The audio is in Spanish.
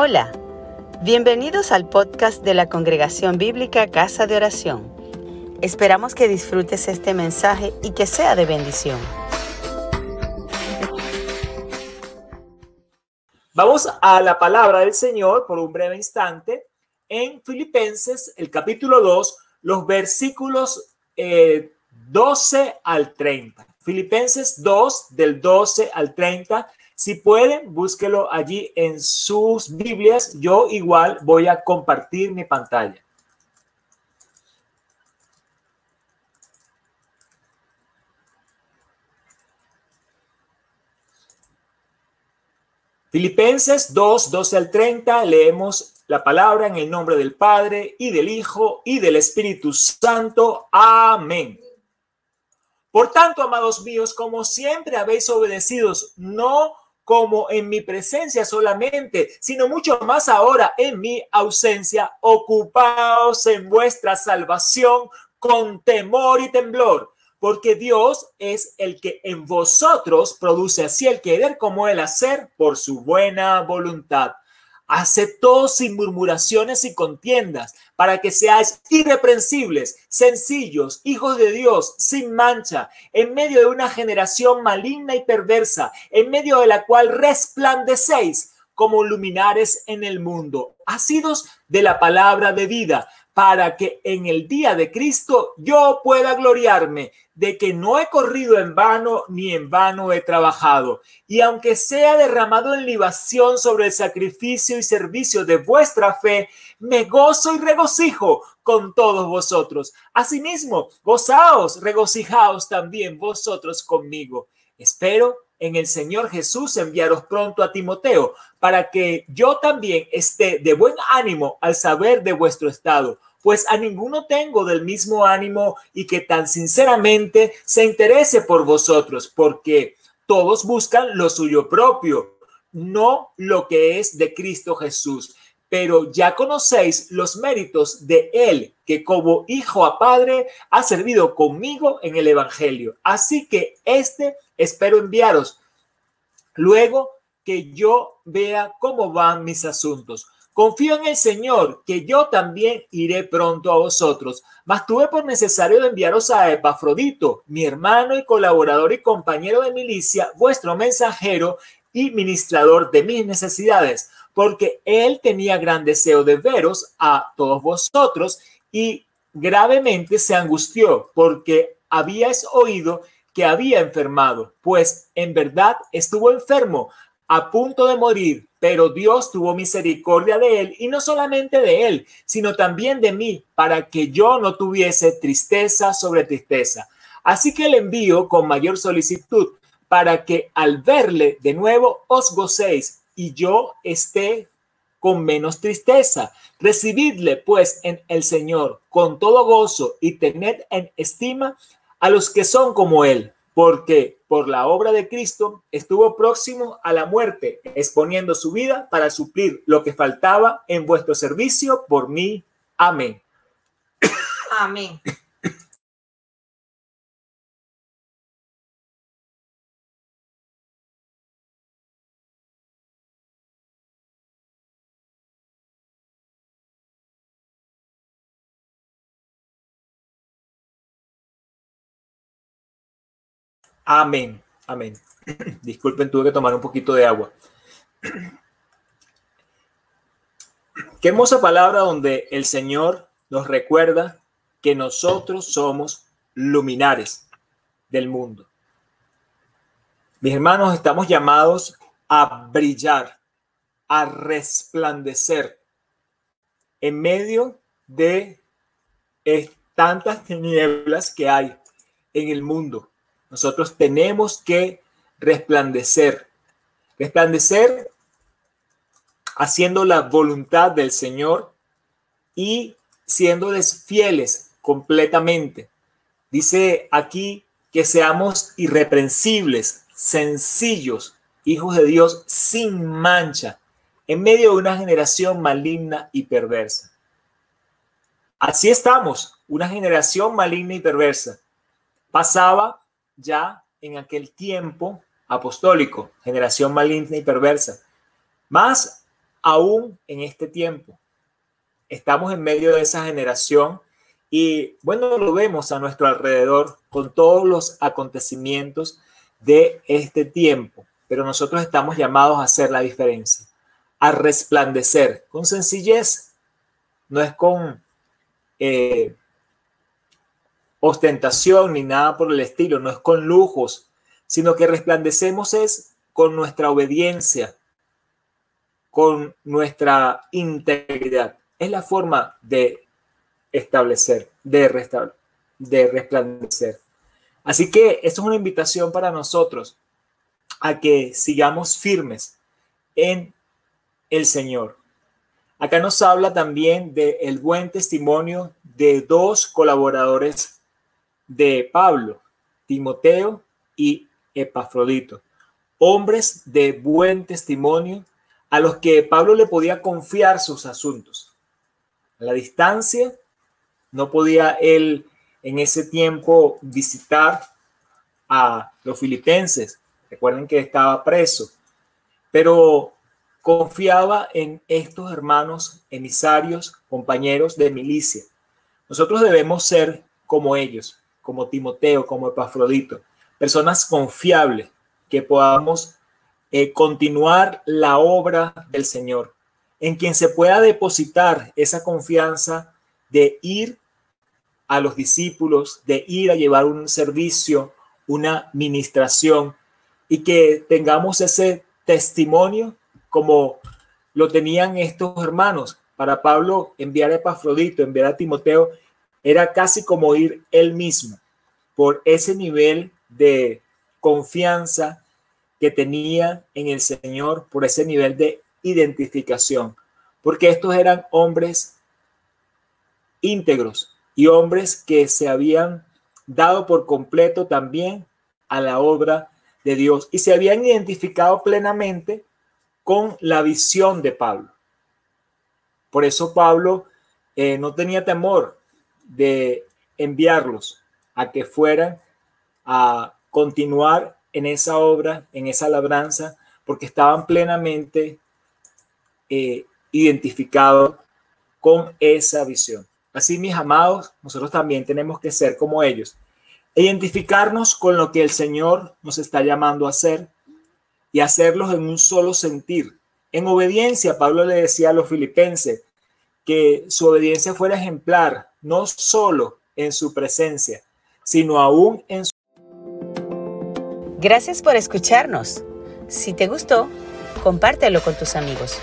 Hola, bienvenidos al podcast de la Congregación Bíblica Casa de Oración. Esperamos que disfrutes este mensaje y que sea de bendición. Vamos a la palabra del Señor por un breve instante en Filipenses, el capítulo 2, los versículos 12 eh, al 30. Filipenses 2, del 12 al 30 si pueden, búsquelo allí en sus Biblias. Yo igual voy a compartir mi pantalla. Filipenses 2, 12 al 30, leemos la palabra en el nombre del Padre y del Hijo y del Espíritu Santo. Amén. Por tanto, amados míos, como siempre habéis obedecido, no como en mi presencia solamente, sino mucho más ahora en mi ausencia. Ocupaos en vuestra salvación con temor y temblor, porque Dios es el que en vosotros produce así el querer como el hacer por su buena voluntad. Todo sin murmuraciones y contiendas, para que seáis irreprensibles, sencillos, hijos de Dios, sin mancha, en medio de una generación maligna y perversa, en medio de la cual resplandecéis como luminares en el mundo, asidos de la palabra de vida, para que en el día de Cristo yo pueda gloriarme de que no he corrido en vano ni en vano he trabajado. Y aunque sea derramado en libación sobre el sacrificio y servicio de vuestra fe, me gozo y regocijo con todos vosotros. Asimismo, gozaos, regocijaos también vosotros conmigo. Espero en el Señor Jesús enviaros pronto a Timoteo, para que yo también esté de buen ánimo al saber de vuestro estado pues a ninguno tengo del mismo ánimo y que tan sinceramente se interese por vosotros, porque todos buscan lo suyo propio, no lo que es de Cristo Jesús. Pero ya conocéis los méritos de Él, que como hijo a padre ha servido conmigo en el Evangelio. Así que este espero enviaros luego que yo vea cómo van mis asuntos Confío en el Señor, que yo también iré pronto a vosotros. Mas tuve por necesario enviaros a Epafrodito, mi hermano y colaborador y compañero de milicia, vuestro mensajero y ministrador de mis necesidades, porque él tenía gran deseo de veros a todos vosotros y gravemente se angustió porque habíais oído que había enfermado, pues en verdad estuvo enfermo a punto de morir, pero Dios tuvo misericordia de él y no solamente de él, sino también de mí, para que yo no tuviese tristeza sobre tristeza. Así que le envío con mayor solicitud, para que al verle de nuevo os gocéis y yo esté con menos tristeza. Recibidle pues en el Señor con todo gozo y tened en estima a los que son como él porque por la obra de Cristo estuvo próximo a la muerte, exponiendo su vida para suplir lo que faltaba en vuestro servicio por mí. Amén. Amén. Amén. Amén. Disculpen, tuve que tomar un poquito de agua. Qué hermosa palabra donde el Señor nos recuerda que nosotros somos luminares del mundo. Mis hermanos, estamos llamados a brillar, a resplandecer en medio de tantas tinieblas que hay en el mundo. Nosotros tenemos que resplandecer, resplandecer haciendo la voluntad del Señor y siéndoles fieles completamente. Dice aquí que seamos irreprensibles, sencillos, hijos de Dios sin mancha, en medio de una generación maligna y perversa. Así estamos, una generación maligna y perversa. Pasaba ya en aquel tiempo apostólico, generación maligna y perversa. Más aún en este tiempo. Estamos en medio de esa generación y bueno, lo vemos a nuestro alrededor con todos los acontecimientos de este tiempo, pero nosotros estamos llamados a hacer la diferencia, a resplandecer con sencillez, no es con eh, ostentación ni nada por el estilo, no es con lujos, sino que resplandecemos es con nuestra obediencia, con nuestra integridad. Es la forma de establecer, de, de resplandecer. Así que esto es una invitación para nosotros a que sigamos firmes en el Señor. Acá nos habla también del el buen testimonio de dos colaboradores de Pablo, Timoteo y Epafrodito, hombres de buen testimonio a los que Pablo le podía confiar sus asuntos. A la distancia, no podía él en ese tiempo visitar a los filipenses. Recuerden que estaba preso, pero confiaba en estos hermanos emisarios, compañeros de milicia. Nosotros debemos ser como ellos, como Timoteo, como Epafrodito, personas confiables que podamos eh, continuar la obra del Señor, en quien se pueda depositar esa confianza de ir a los discípulos, de ir a llevar un servicio, una ministración, y que tengamos ese testimonio como lo tenían estos hermanos. Para Pablo, enviar a Epafrodito, enviar a Timoteo, era casi como ir él mismo, por ese nivel de confianza que tenía en el Señor, por ese nivel de identificación, porque estos eran hombres íntegros y hombres que se habían dado por completo también a la obra de Dios y se habían identificado plenamente con la visión de Pablo. Por eso Pablo eh, no tenía temor de enviarlos a que fueran a continuar en esa obra, en esa labranza, porque estaban plenamente eh, identificados con esa visión. Así, mis amados, nosotros también tenemos que ser como ellos, identificarnos con lo que el Señor nos está llamando a hacer y hacerlos en un solo sentir. En obediencia, Pablo le decía a los filipenses que su obediencia fuera ejemplar, no solo en su presencia, sino aún en su... Gracias por escucharnos. Si te gustó, compártelo con tus amigos.